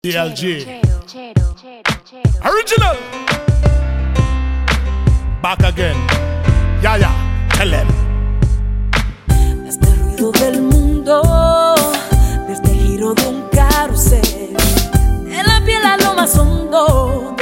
DLG. Original. Back again. Ya, ya, tell. Desde el ruido del mundo, desde el este giro de un carrusel, de la piel a lo más hondo.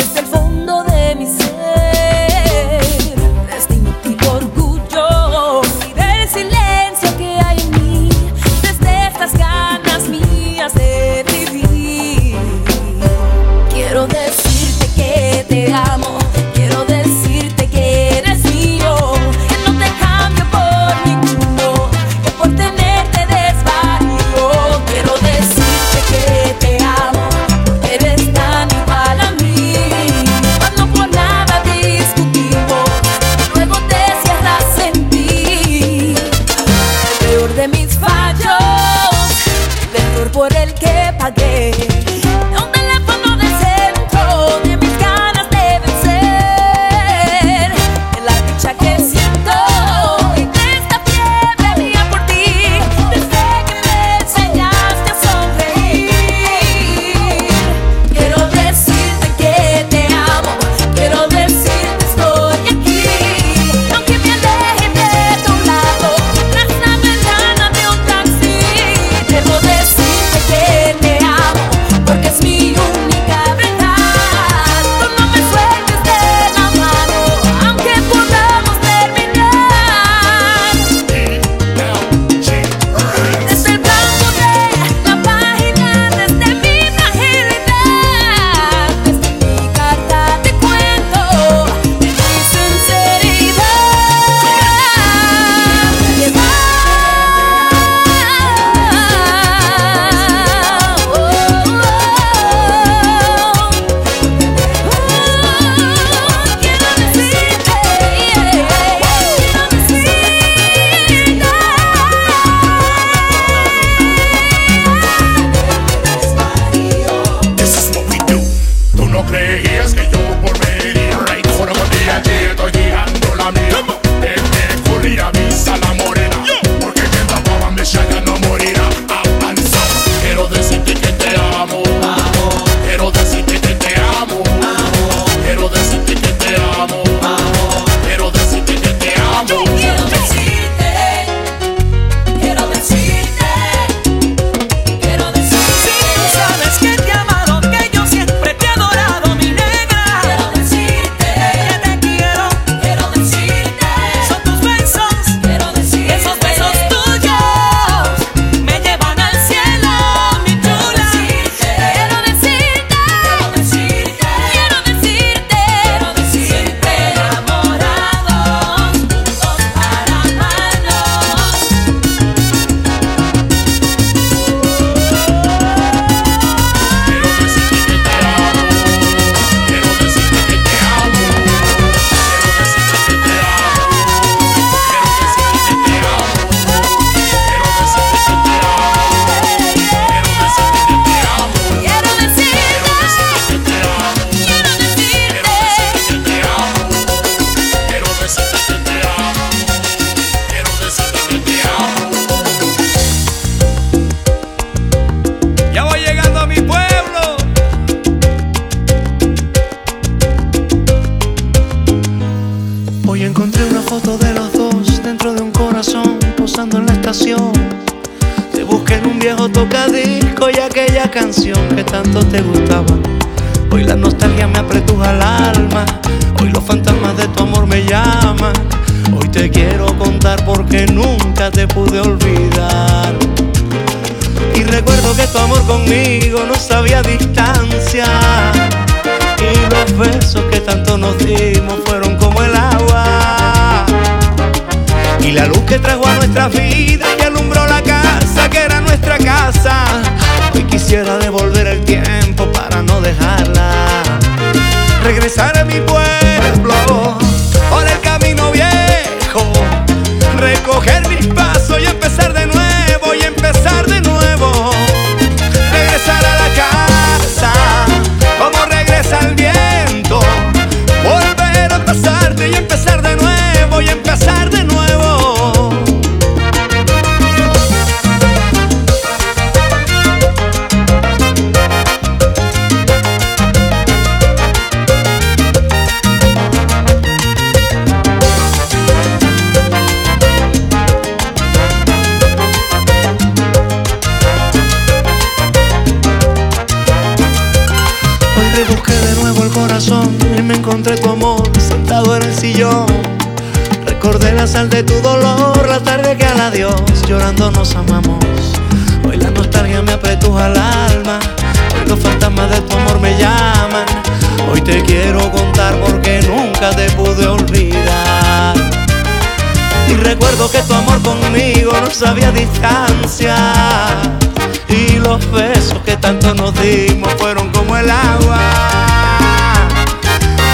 Nos amamos. Hoy la nostalgia me apretuja el alma, hoy los fantasmas de tu amor me llaman. Hoy te quiero contar porque nunca te pude olvidar. Y recuerdo que tu amor conmigo no sabía distancia. Y los besos que tanto nos dimos fueron como el agua.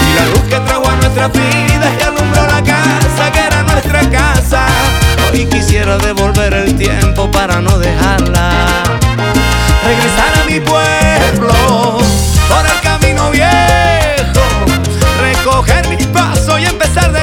Y la luz que trajo a nuestras vidas y alumbró la casa que era nuestra casa. Hoy quisiera devolver el tiempo para no dejarla. Regresar a mi pueblo por el camino viejo. Recoger mis pasos y empezar de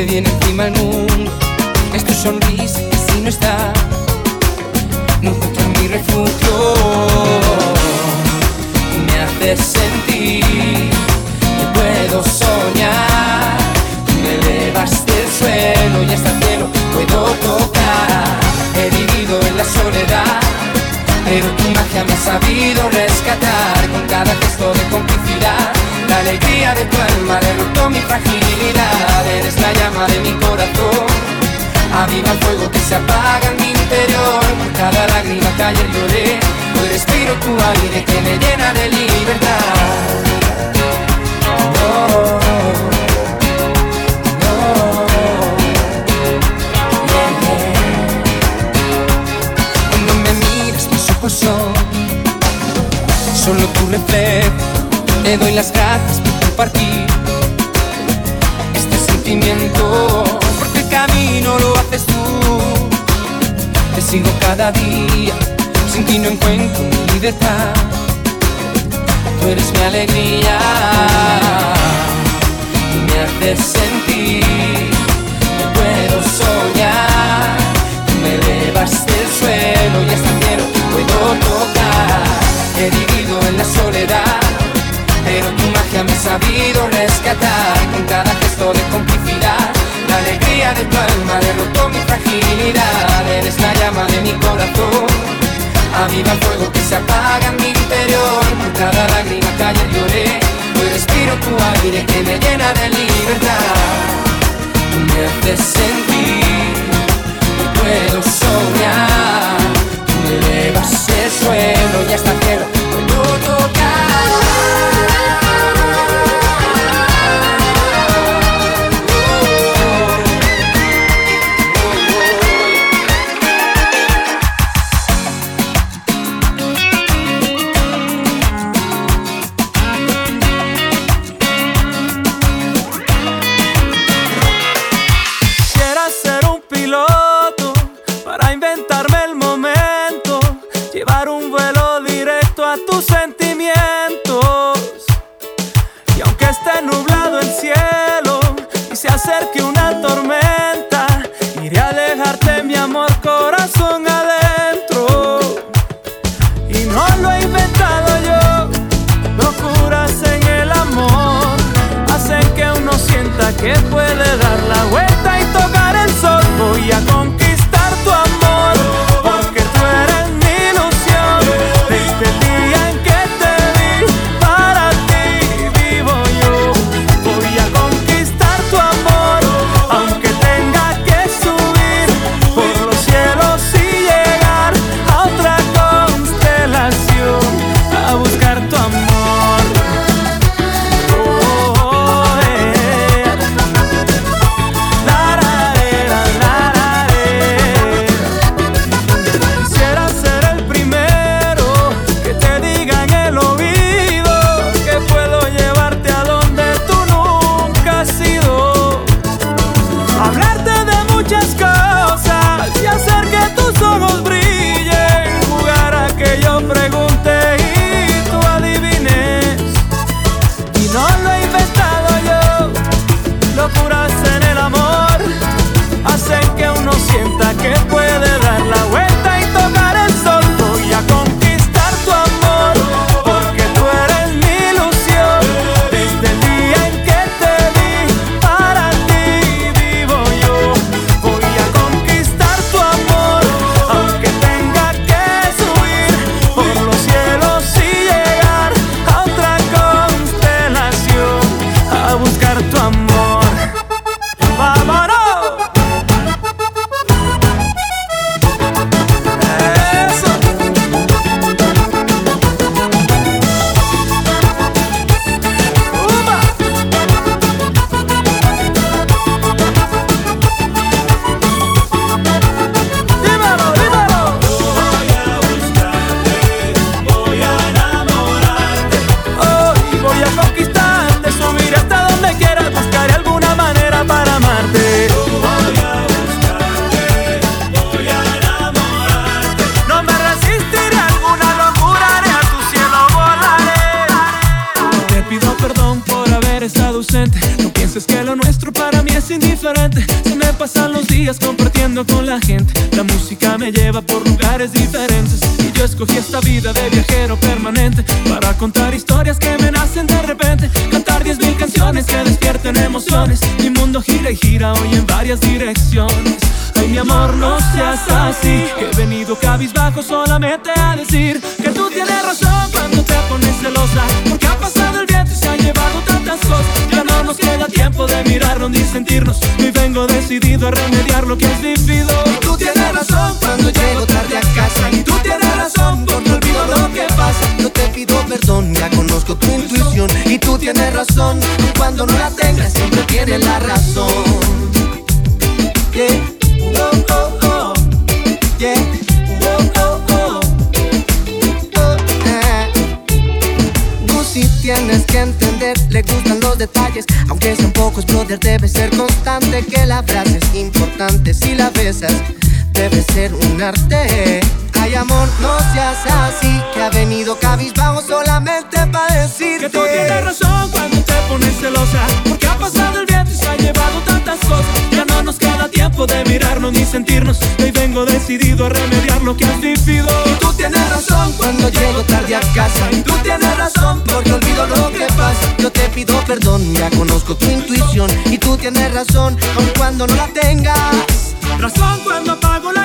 te viene encima el mundo. Es tu sonrisa que si no está, no encuentro mi refugio. Me haces sentir que puedo soñar. Tú me elevas del suelo y hasta el cielo puedo tocar. He vivido en la soledad, pero tu magia me ha sabido rescatar con cada gesto de compasión Alegría de tu alma derrotó mi fragilidad. Eres la llama de mi corazón. Aviva el fuego que se apaga en mi interior. Por cada lágrima que ayer lloré, hoy respiro tu aire que me llena de libertad. Oh, Cuando me miras mis ojos son solo tu reflejo. Te doy las gracias por compartir este sentimiento, porque el camino lo haces tú. Te sigo cada día, sin ti no encuentro mi libertad. Tú eres mi alegría y me haces sentir que puedo soñar. Tú me elevas del suelo y hasta el cielo puedo tocar. He vivido en la soledad, me ha sabido rescatar con cada gesto de complicidad. La alegría de tu alma derrotó mi fragilidad. Eres la llama de mi corazón. Aviva el fuego que se apaga en mi interior Por cada lágrima que ayer lloré Hoy respiro tu aire que me llena de libertad Tú me haces sentir que puedo soñar Tú me elevas el suelo y hasta el cielo No pienses que lo nuestro para mí es indiferente. Se me pasan los días compartiendo con la gente. La música me lleva por lugares diferentes. Y yo escogí esta vida de viajero permanente para contar historias que me nacen de repente. Cantar diez mil canciones que despierten emociones. Mi mundo gira y gira hoy en varias direcciones. Ay, mi amor, no seas así. Que he venido cabizbajo solamente a decir que tú tienes razón cuando te pones celosa de mirarnos ni sentirnos. Y vengo decidido a remediar lo que has vivido. Tú tienes razón cuando llego tarde a casa. Y tú tienes razón porque olvido lo que pasa. Yo te pido perdón, ya conozco tu intuición. Y tú tienes razón, cuando no la tengas siempre tienes la razón. Yeah, oh, oh, oh. Yeah, oh, oh, oh. Eh. Tú sí tienes que entender, le gustan detalles. Aunque sean pocos, brother, debe ser constante Que la frase es importante, si la besas Debe ser un arte. Ay amor, no seas así Que ha venido cabizbajo solamente para decirte Que tú tienes razón cuando te pones celosa Porque ha pasado el viento y se ha llevado tantas cosas. Ya no nos queda tiempo de mirarnos ni sentirnos vengo decidido a remediar lo que has vivido. Y tú tienes razón cuando llego tarde a casa. Y tú tienes razón Porque olvido lo que pasa. Yo te pido perdón, ya conozco tu intuición. Y tú tienes razón, aun cuando no la tengas. Razón cuando apago la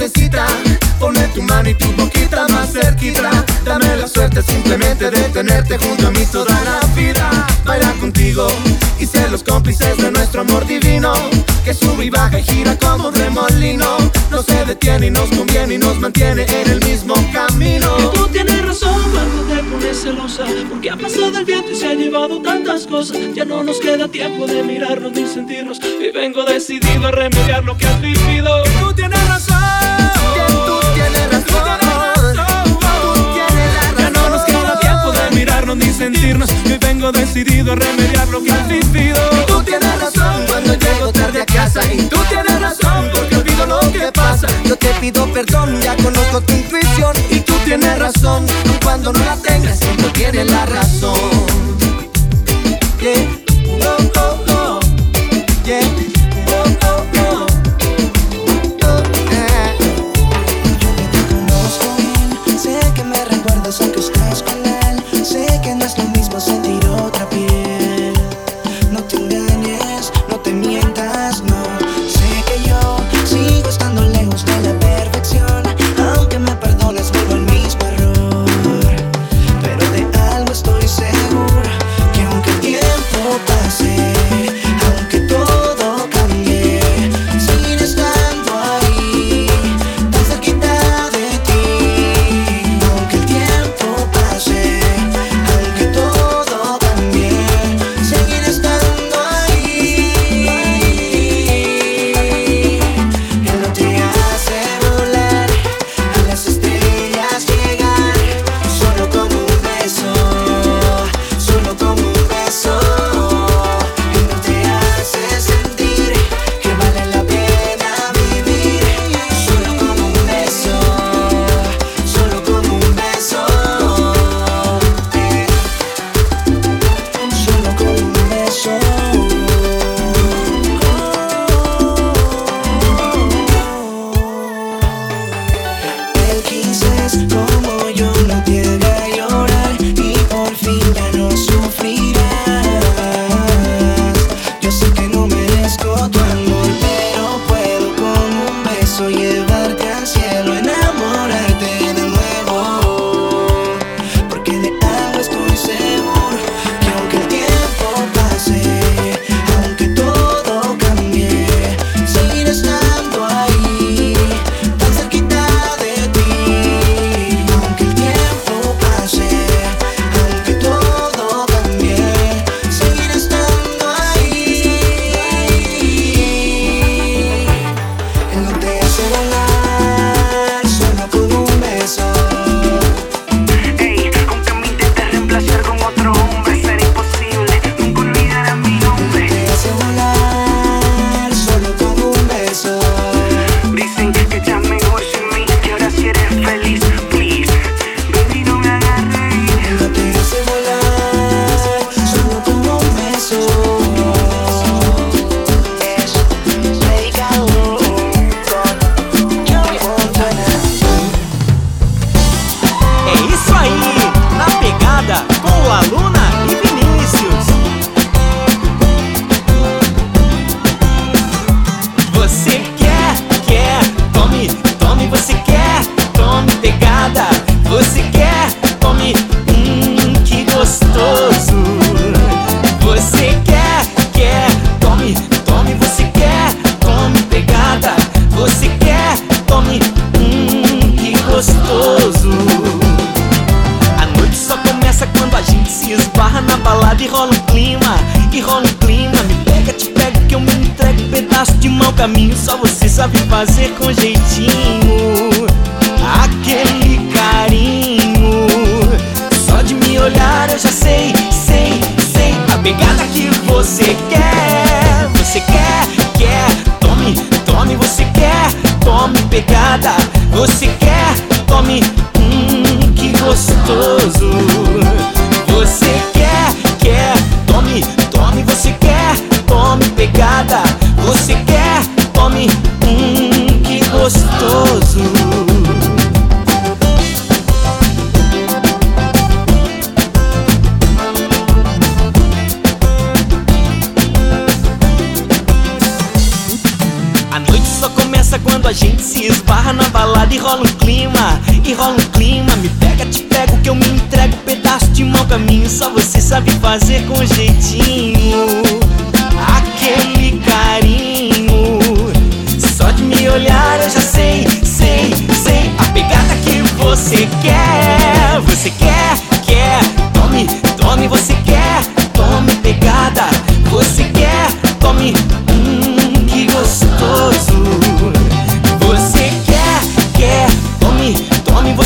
necesita tu mano y tu boquita más cerquita. Dame la suerte simplemente de tenerte junto a mí toda la vida. Bailar contigo y ser los cómplices de nuestro amor divino Que sube y baja y gira como un remolino. No se detiene y nos conviene y nos mantiene en el mismo camino. Que tú tienes razón cuando te pones celosa Porque ha pasado el viento y se ha llevado tantas cosas. Ya no nos queda tiempo de mirarnos ni sentirnos Y vengo decidido a remediar lo que has vivido. Que tú tienes razón decidido a remediar lo que has vivido Tú tienes razón cuando llego tarde a casa Y tú tienes razón porque olvido lo que pasa. Yo te pido perdón, ya conozco tu intuición Y tú tienes razón, cuando no la tengas siempre tienes la razón. Yeah,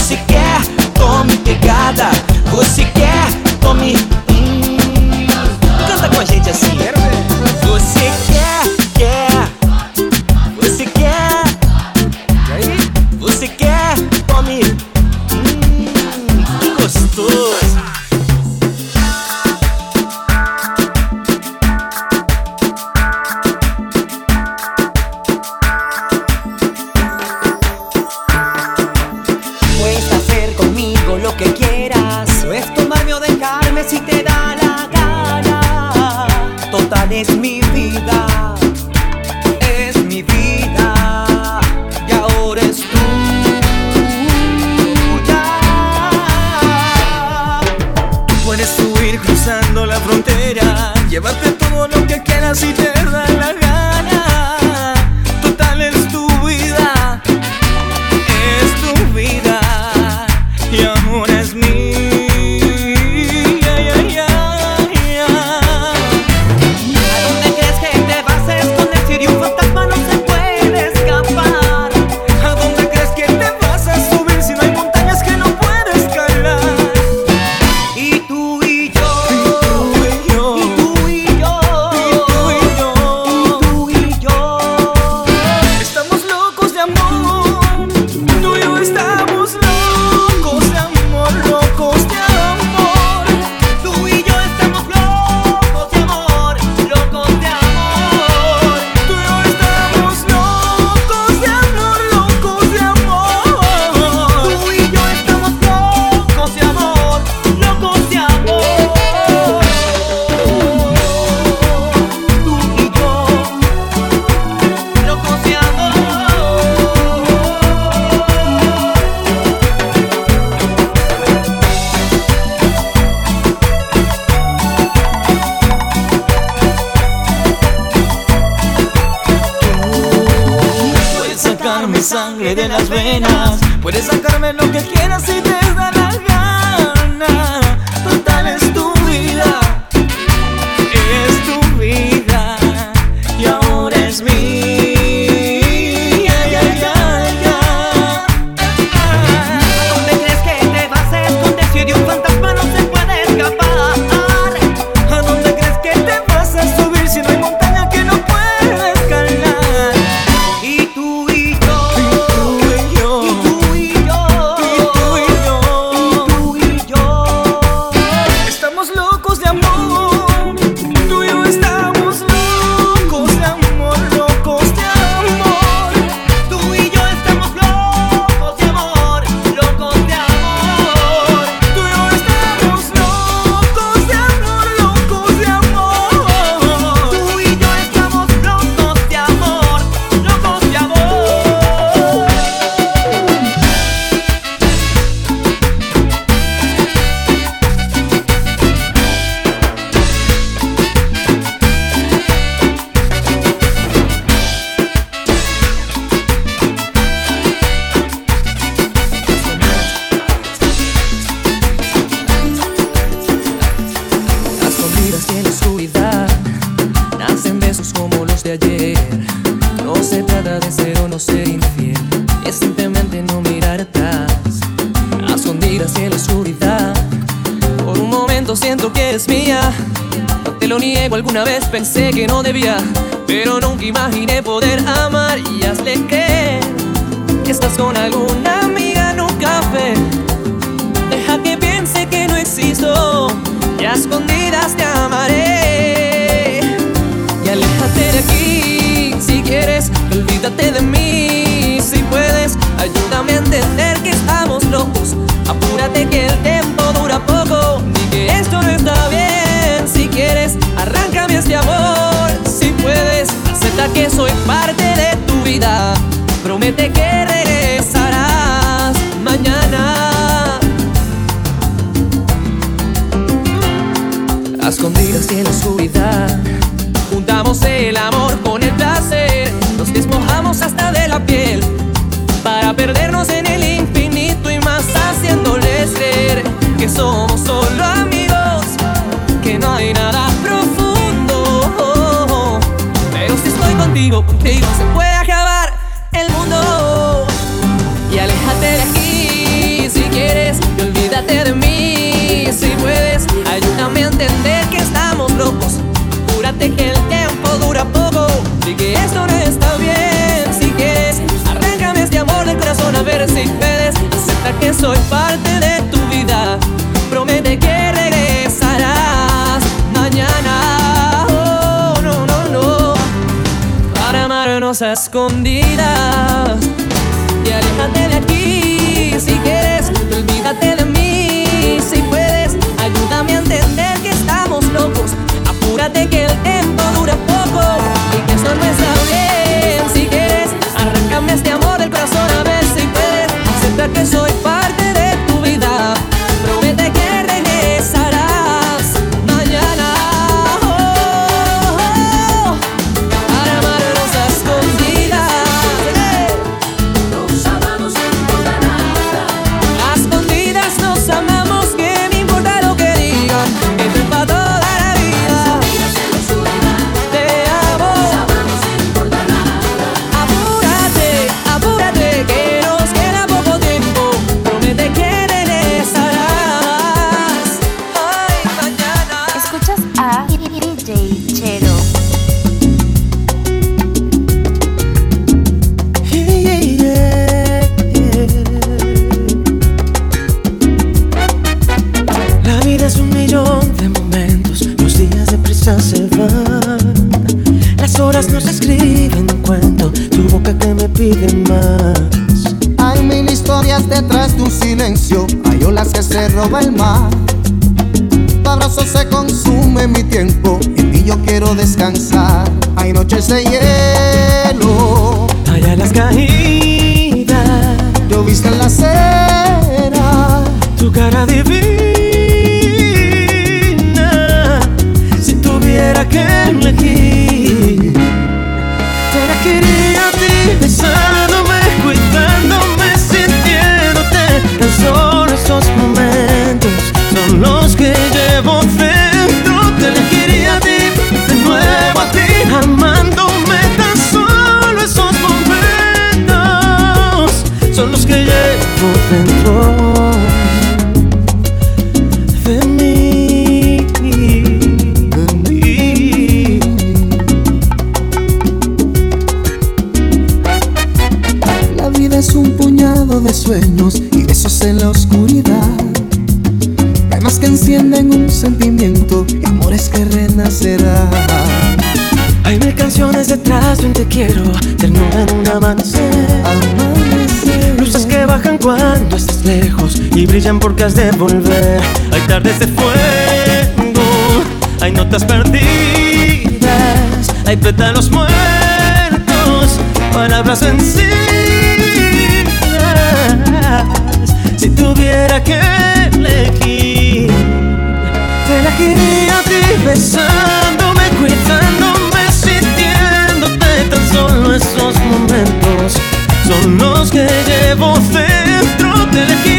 tome, você puedes. Acepta que soy parte de tu vida. Promete que regresarás mañana. Oh, no, no, no. Para amarnos a escondidas. Y aléjate de aquí si quieres. Olvídate de mí si puedes. Ayúdame a entender que estamos locos. Apúrate que que soy parte por dentro de mí, de mí. La vida es un puñado de sueños y besos en la oscuridad. Llamas que encienden un sentimiento y amores que renacerán. Hay mil canciones detrás de un te quiero, ternura en un amanecer bajan cuando estás lejos y brillan porque has de volver. Hay tardes de fuego, hay notas perdidas, hay pétalos muertos, palabras vencidas. Si tuviera que elegir, te elegiría a ti besándome, cuidando. son los que llevo dentro de ti.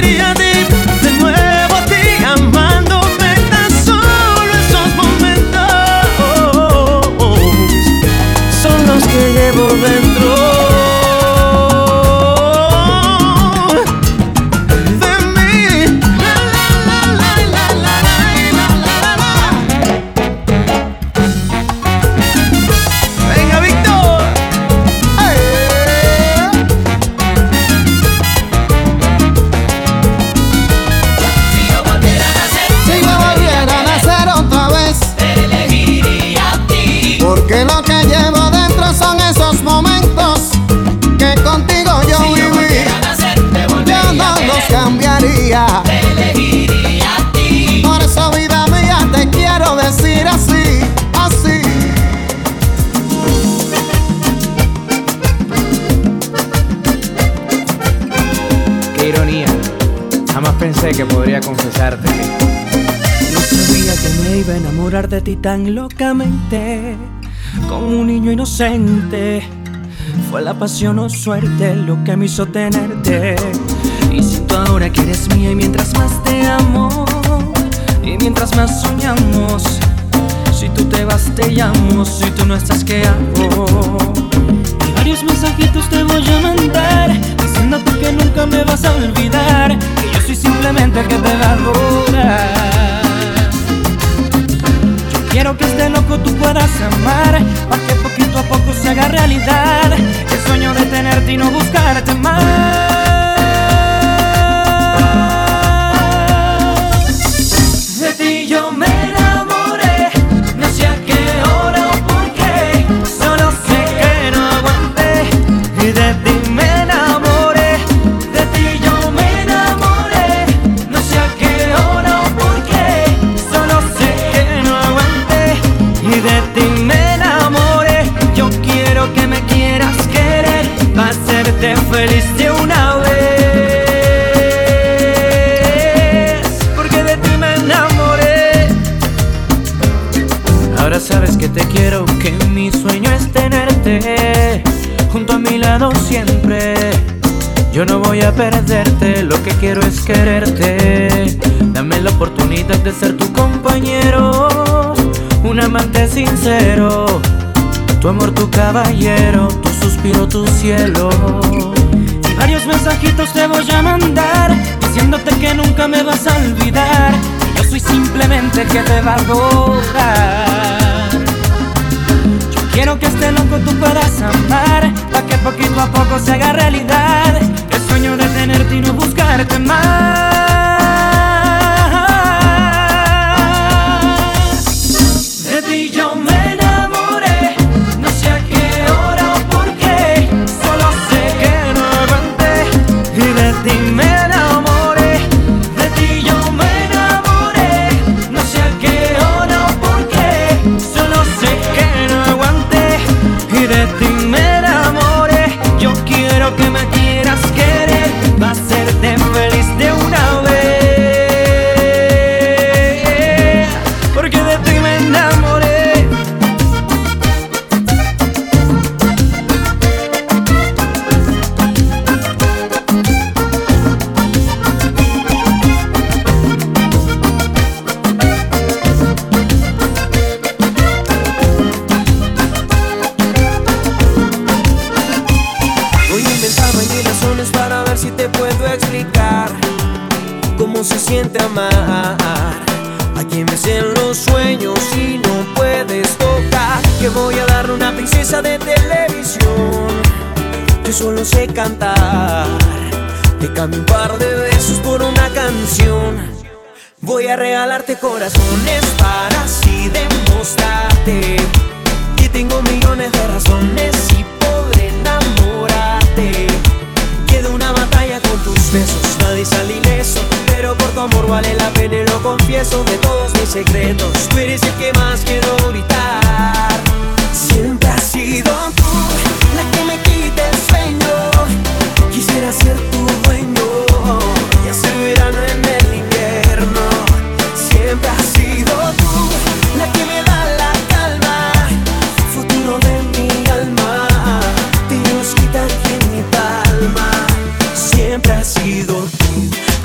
De ti tan locamente, como un niño inocente. Fue la pasión o suerte lo que me hizo tenerte. Y si tú ahora que eres mía y mientras más te amo, y mientras más soñamos, si tú te vas te llamo, si tú no estás ¿qué hago? Y varios mensajitos te voy a mandar, diciéndote que nunca me vas a olvidar, que yo soy simplemente el que te va a adorar. Quiero que este loco tú puedas amar, para que poquito a poco se haga realidad el sueño de tenerte y no buscarte más. De ti yo me que te quiero, que mi sueño es tenerte junto a mi lado siempre. Yo no voy a perderte, lo que quiero es quererte. Dame la oportunidad de ser tu compañero, un amante sincero. Tu amor, tu caballero, tu suspiro, tu cielo. Y varios mensajitos te voy a mandar, diciéndote que nunca me vas a olvidar. Yo soy simplemente que te va a adorar. Quiero que este loco tú puedas amar, para que poquito a poco se haga realidad el sueño de tenerte y no buscarte más. Puedo explicar cómo se siente amar a quien ves en los sueños y no puedes tocar. Que voy a darle una princesa de televisión. Yo solo sé cantar. Te cambio un par de besos por una canción. Voy a regalarte corazones para así demostrarte que tengo millones de razones y podré enamorarte. Con tus besos, nadie sale ileso, pero por tu amor vale la pena y lo confieso de todos mis secretos. Tú eres el que más quiero gritar. Siempre has sido tú la que me quita el sueño. Quisiera ser tu dueño y hacer verano en el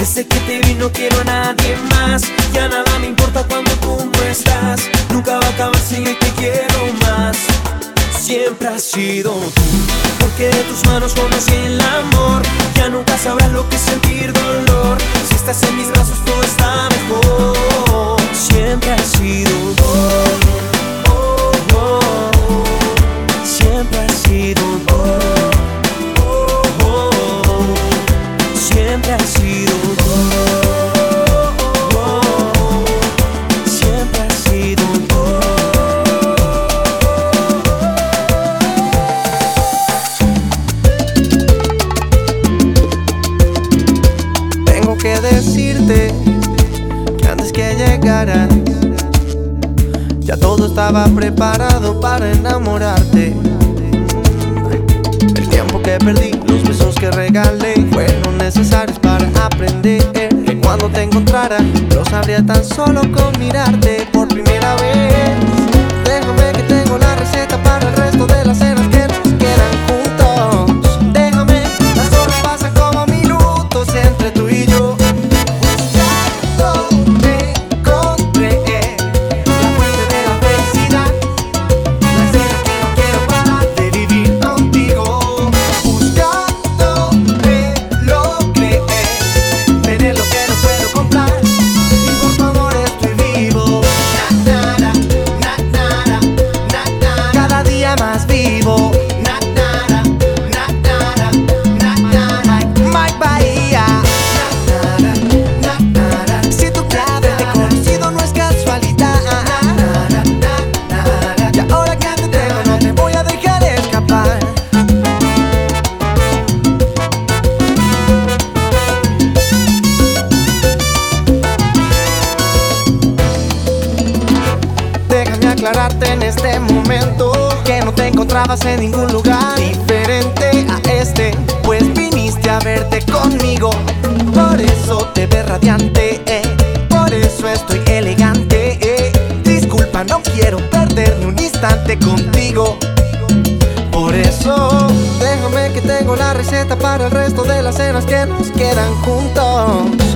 Desde que te vi no quiero a nadie más. Ya nada me importa cuando tú no estás. Nunca va a acabar si yo te quiero más. Siempre has sido tú. Porque de tus manos conocí el amor. Ya nunca sabrás lo que es sentir dolor. Si estás en mis brazos todo está mejor. Siempre has sido tú. Oh, oh, oh. Siempre has sido tú. Ya todo estaba preparado para enamorarte. El tiempo que perdí, los besos que regalé, fueron necesarios para aprender. Que cuando te encontrara, lo sabría tan solo con mirarte por primera vez. Déjame que tengo la receta para el resto de las cenas. encontrabas en ningún lugar diferente a este, pues viniste a verte conmigo. Por eso te ves radiante, eh. por eso estoy elegante. Eh. Disculpa, no quiero perderme un instante contigo. Por eso, déjame que tengo la receta para el resto de las cenas que nos quedan juntos.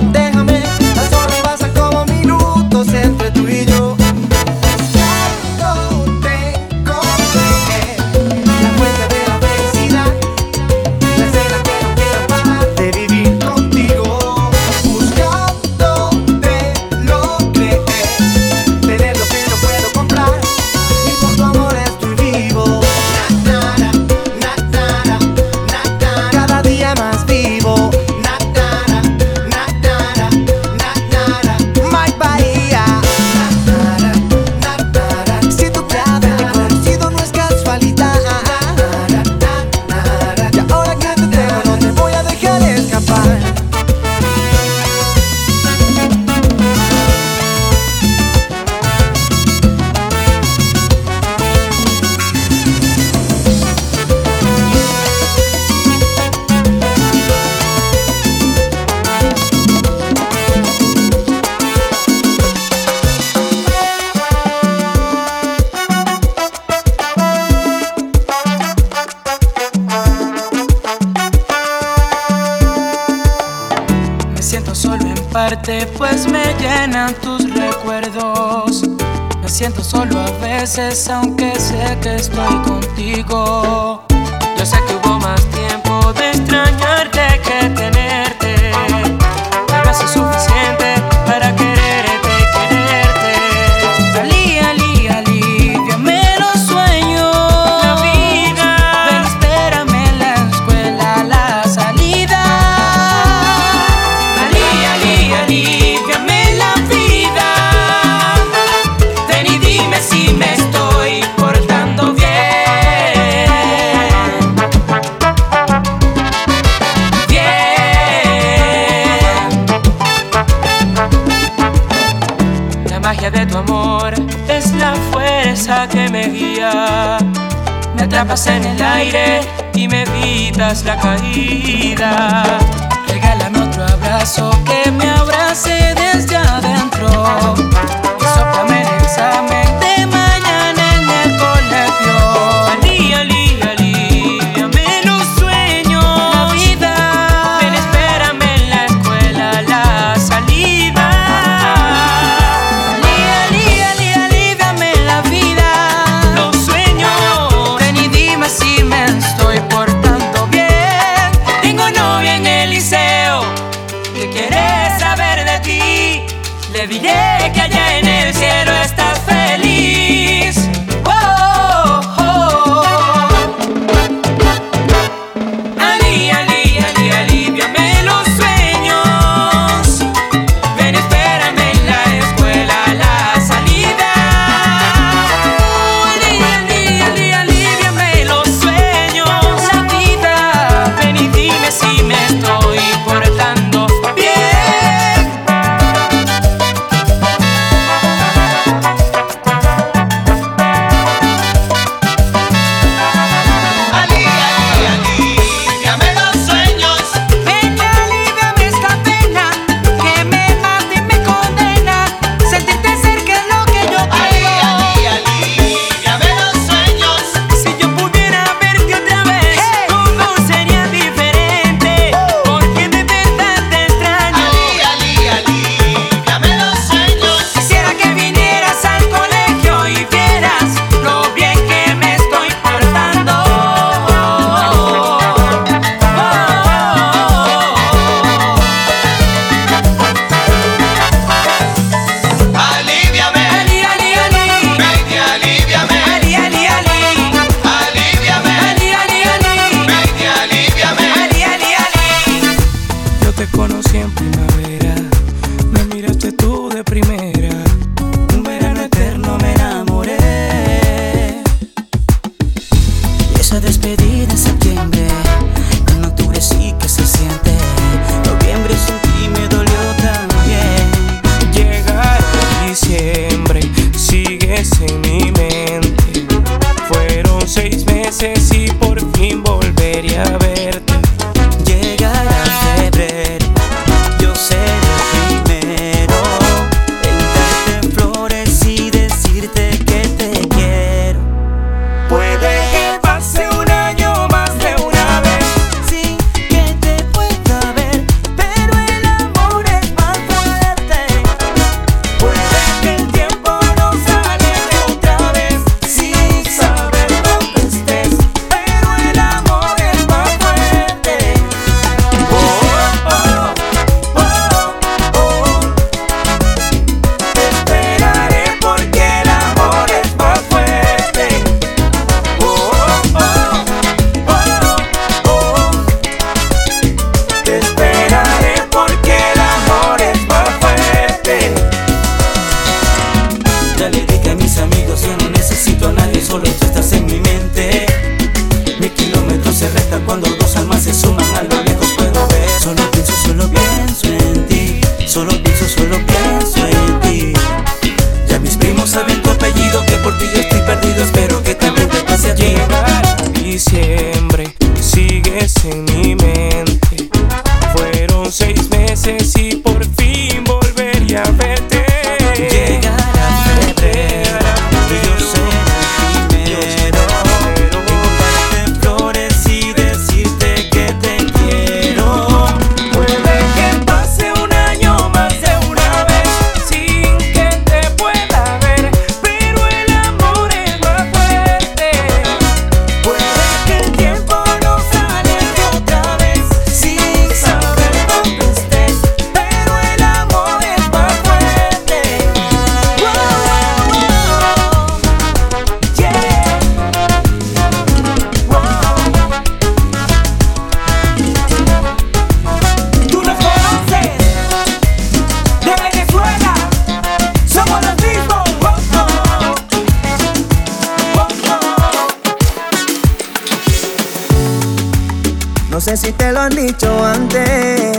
dicho antes,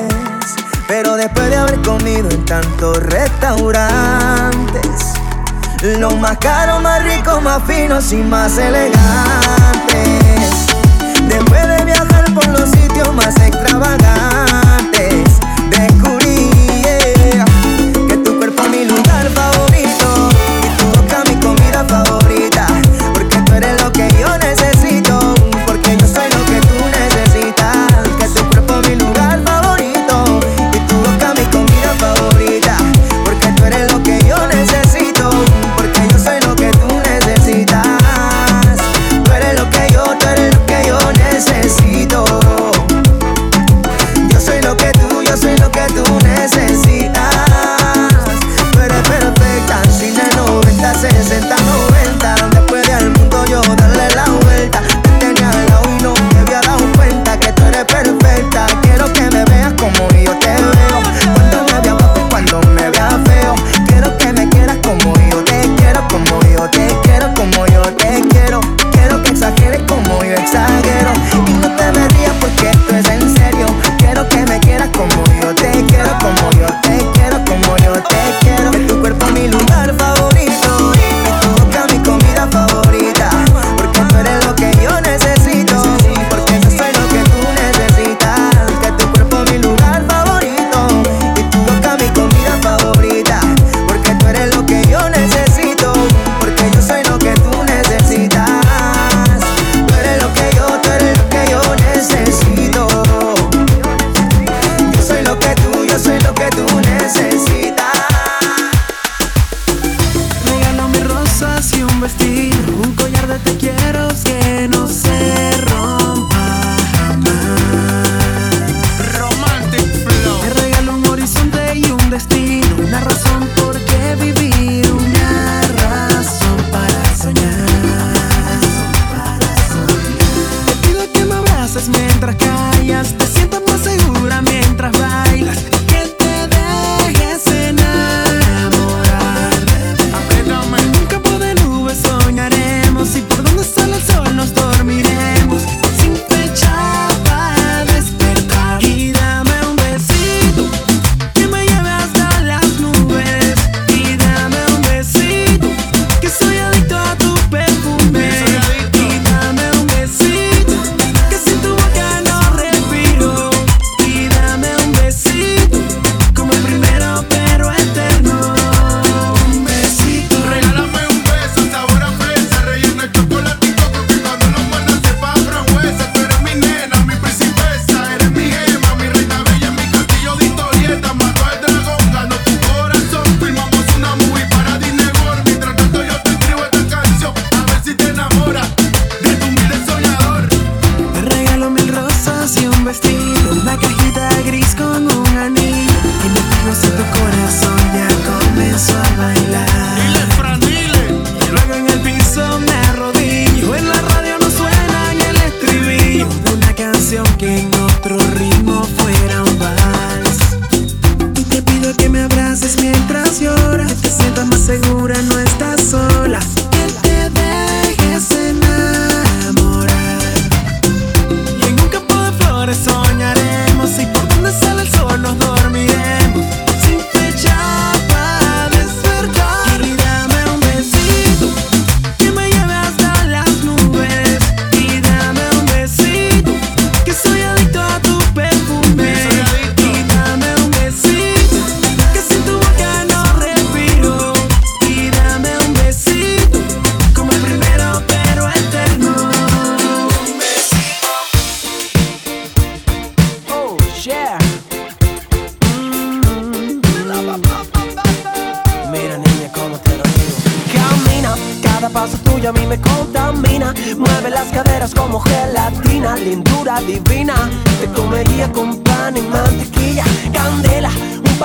pero después de haber comido en tantos restaurantes, lo más caro, más rico, más finos y más elegantes. Después de viajar por los sitios más extravagantes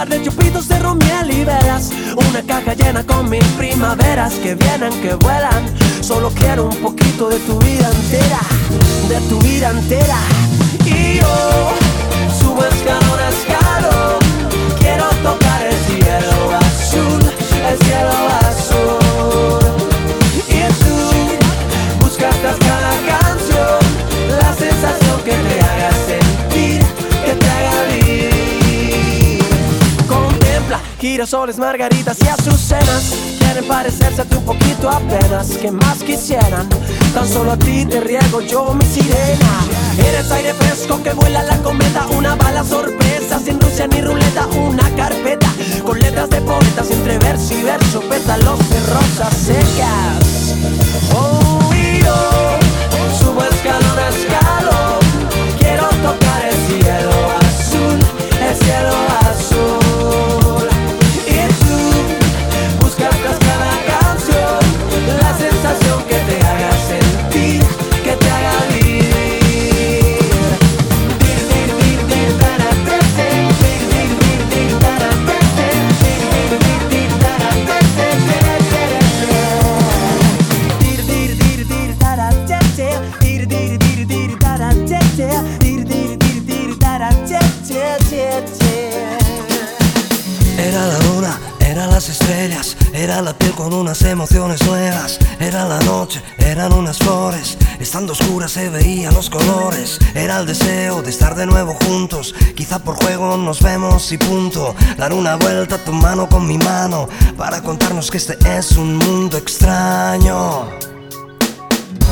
de chupitos de romiel y velas. Una caja llena con mil primaveras que vienen, que vuelan. Solo quiero un poquito de tu vida entera, de tu vida entera. Y yo subo escalón a escalón. Quiero tocar el cielo azul, el cielo azul. Girasoles, margaritas y azucenas. Quieren parecerse a ti un poquito apenas. que más quisieran? Tan solo a ti te riego yo mi sirena. Eres aire fresco que vuela la cometa. Una bala sorpresa, sin Rusia ni ruleta. Una carpeta con letras de poetas entre verso y verso. Pétalos de rosas secas. Oh, y unas emociones nuevas, era la noche, eran unas flores, estando oscuras se veían los colores, era el deseo de estar de nuevo juntos, quizá por juego nos vemos y punto, dar una vuelta a tu mano con mi mano, para contarnos que este es un mundo extraño.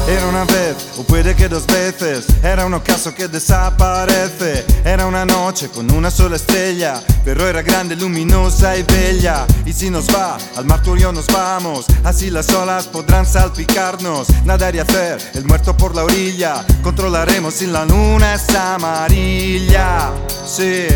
Era una vez, o puede que dos veces, era un ocaso que desaparece. Era una noche con una sola estrella, pero era grande, luminosa y bella. Y si nos va, al marturio nos vamos, así las olas podrán salpicarnos. Nadar y hacer el muerto por la orilla, controlaremos si la luna es amarilla. Sí.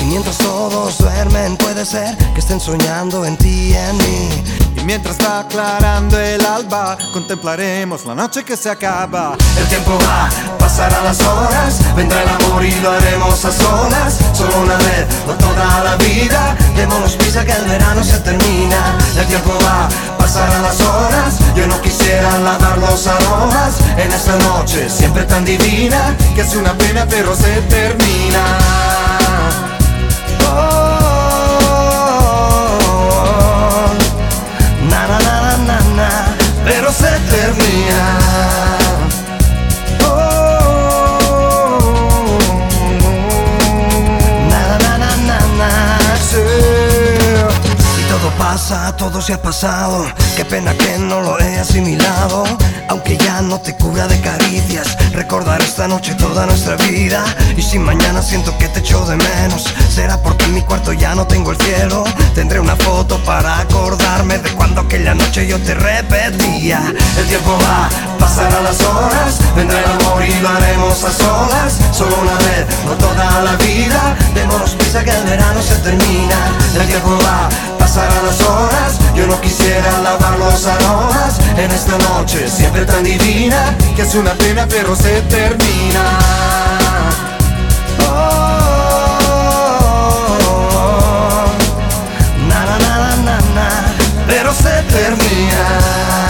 Y mientras todos duermen puede ser que estén soñando en ti y en mí. Y mientras va aclarando el alba, contemplaremos la noche que se acaba. El tiempo va, pasarán las horas, vendrá el amor y lo haremos a solas. Solo una vez, no toda la vida. Démonos prisa que el verano se termina. El tiempo va, pasarán las horas. Yo no quisiera lavar los aromas en esta noche siempre tan divina Que es una pena pero se termina. Todo se ha pasado. Qué pena que no lo he asimilado. Aunque ya no te cubra de caricias, recordar esta noche toda nuestra vida. Y si mañana siento que te echo de menos, será porque en mi cuarto ya no tengo el cielo. Tendré una foto para acordarme de cuando aquella noche yo te repetía. El tiempo va, pasarán las horas, vendrá el amor y lo haremos a solas. Solo una vez, no toda la vida. Démonos prisa que el verano se termina. El tiempo va, pasarán las horas. Yo no quisiera lavar los aromas en esta noche siempre tan divina Que es una pena pero se termina. Oh, na na na na na pero se termina.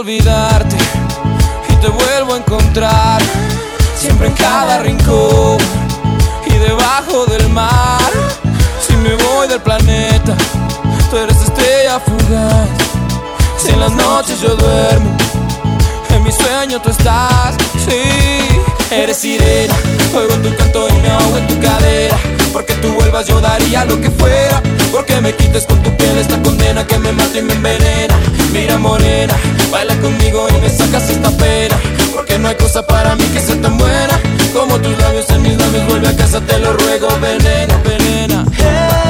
Olvidarte y te vuelvo a encontrar. Siempre en cada rincón y debajo del mar. Si me voy del planeta, tú eres estrella fugaz. Si en las noches yo duermo, en mi sueño tú estás. Sí, eres sirena Oigo tu canto y me ahogo en tu cadera Porque tú vuelvas yo daría lo que fuera Porque me quites con tu piel esta condena que me mata y me envenena Mira morena, baila conmigo y me sacas esta pena. Porque no hay cosa para mí que sea tan buena. Como tus labios en mis labios Vuelve a casa, te lo ruego, venena, venena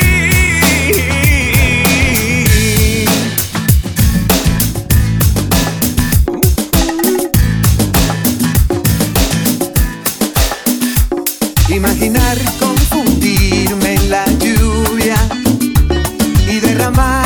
Y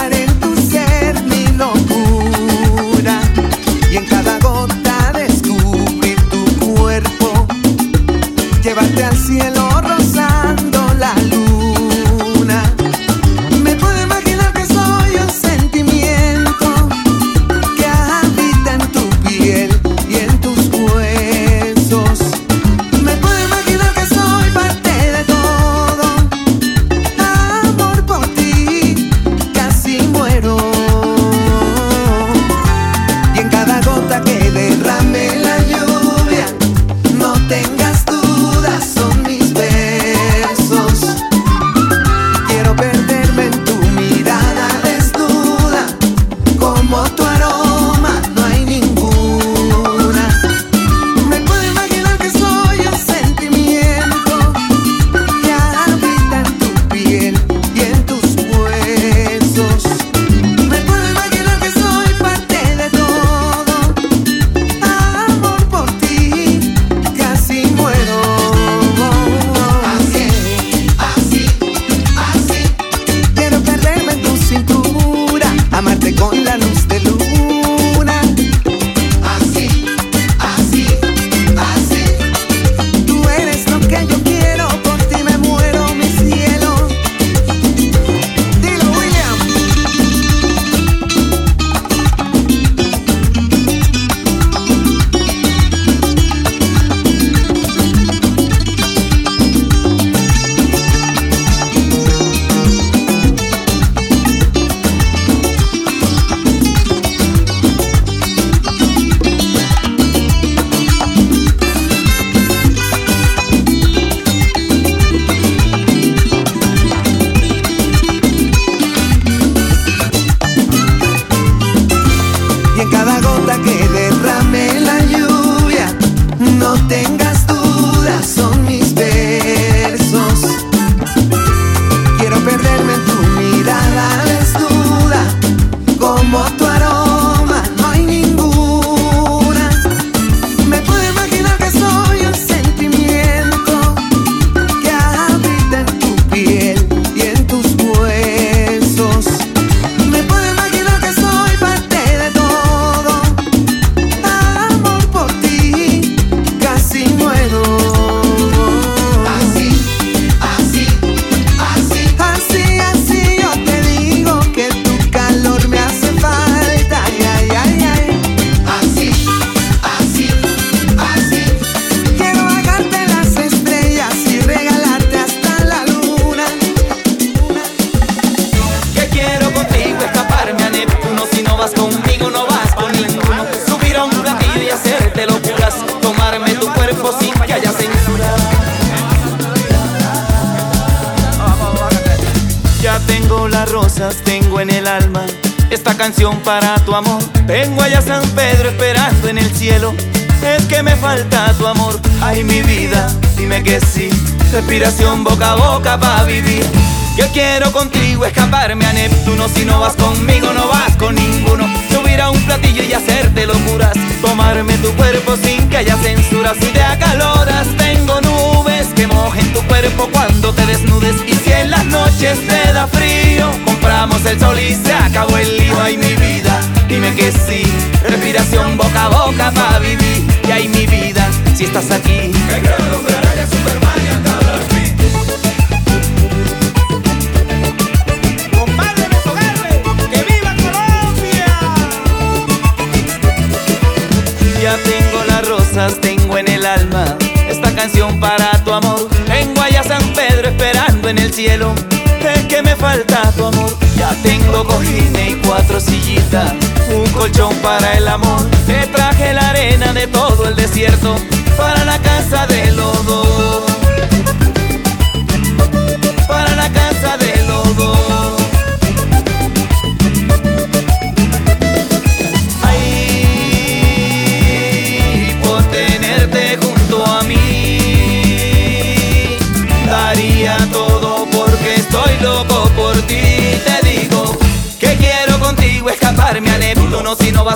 para el amor. Te traje la arena de todo el desierto para la casa de los dos.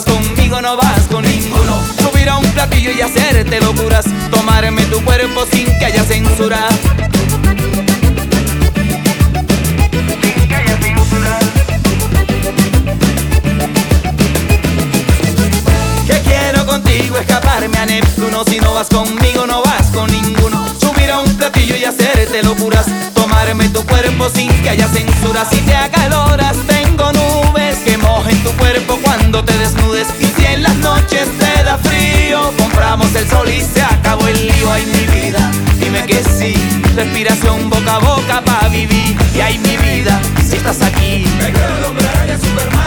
conmigo no vas con ninguno. Subir a un platillo y hacerte locuras. Tomarme tu cuerpo sin que haya censura. Sin que quiero contigo escaparme a Neptuno. Si no vas conmigo, no vas con ninguno. Subir a un platillo y hacerte locuras. Tomarme tu cuerpo sin que haya censura. Si te acaloras cuando te desnudes y si en las noches te da frío compramos el sol y se acabó el lío ay mi vida. Dime que sí respiración boca a boca pa vivir y ay mi vida si estás aquí. Me quedo,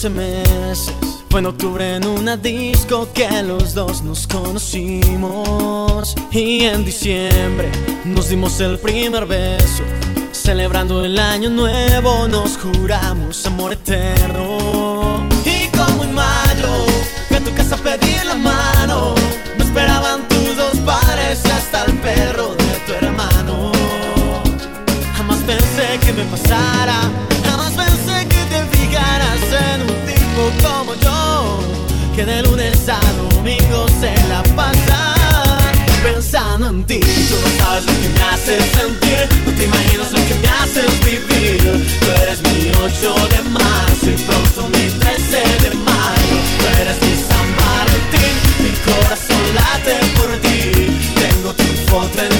Fue en octubre en una disco que los dos nos conocimos. Y en diciembre nos dimos el primer beso. Celebrando el año nuevo nos juramos amor eterno. Y como en mayo, fui a tu casa a pedir la mano. Me esperaban tus dos pares hasta el perro. Tú no sabes lo que me haces sentir, no te imaginas lo que me haces vivir. Tú eres mi 8 de marzo y pronto mi 13 de mayo. Tú eres mi San Valentín, mi corazón late por ti. Tengo tu foto en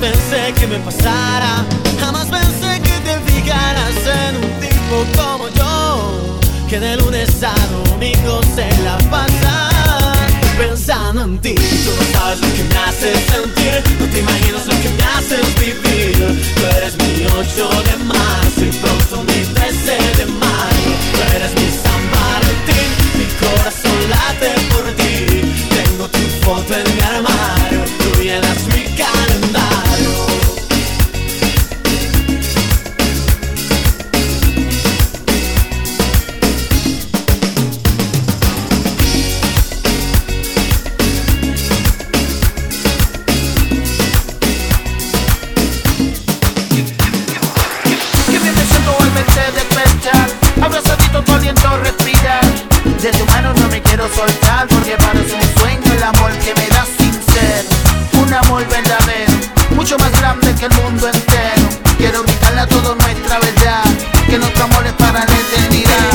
pensé que me pasara, jamás pensé que te fijaras en un tipo como yo, que de lunes a domingo se la pasa pensando en ti. Tú no sabes lo que me haces sentir, no te imaginas lo que me haces vivir. Tú eres mi 8 de marzo y pronto mi 13 de mayo. Tú eres mi San Valentín, mi corazón late por ti. Tengo tu foto en mi armario, tú llenas mi calendario. para la eternidad.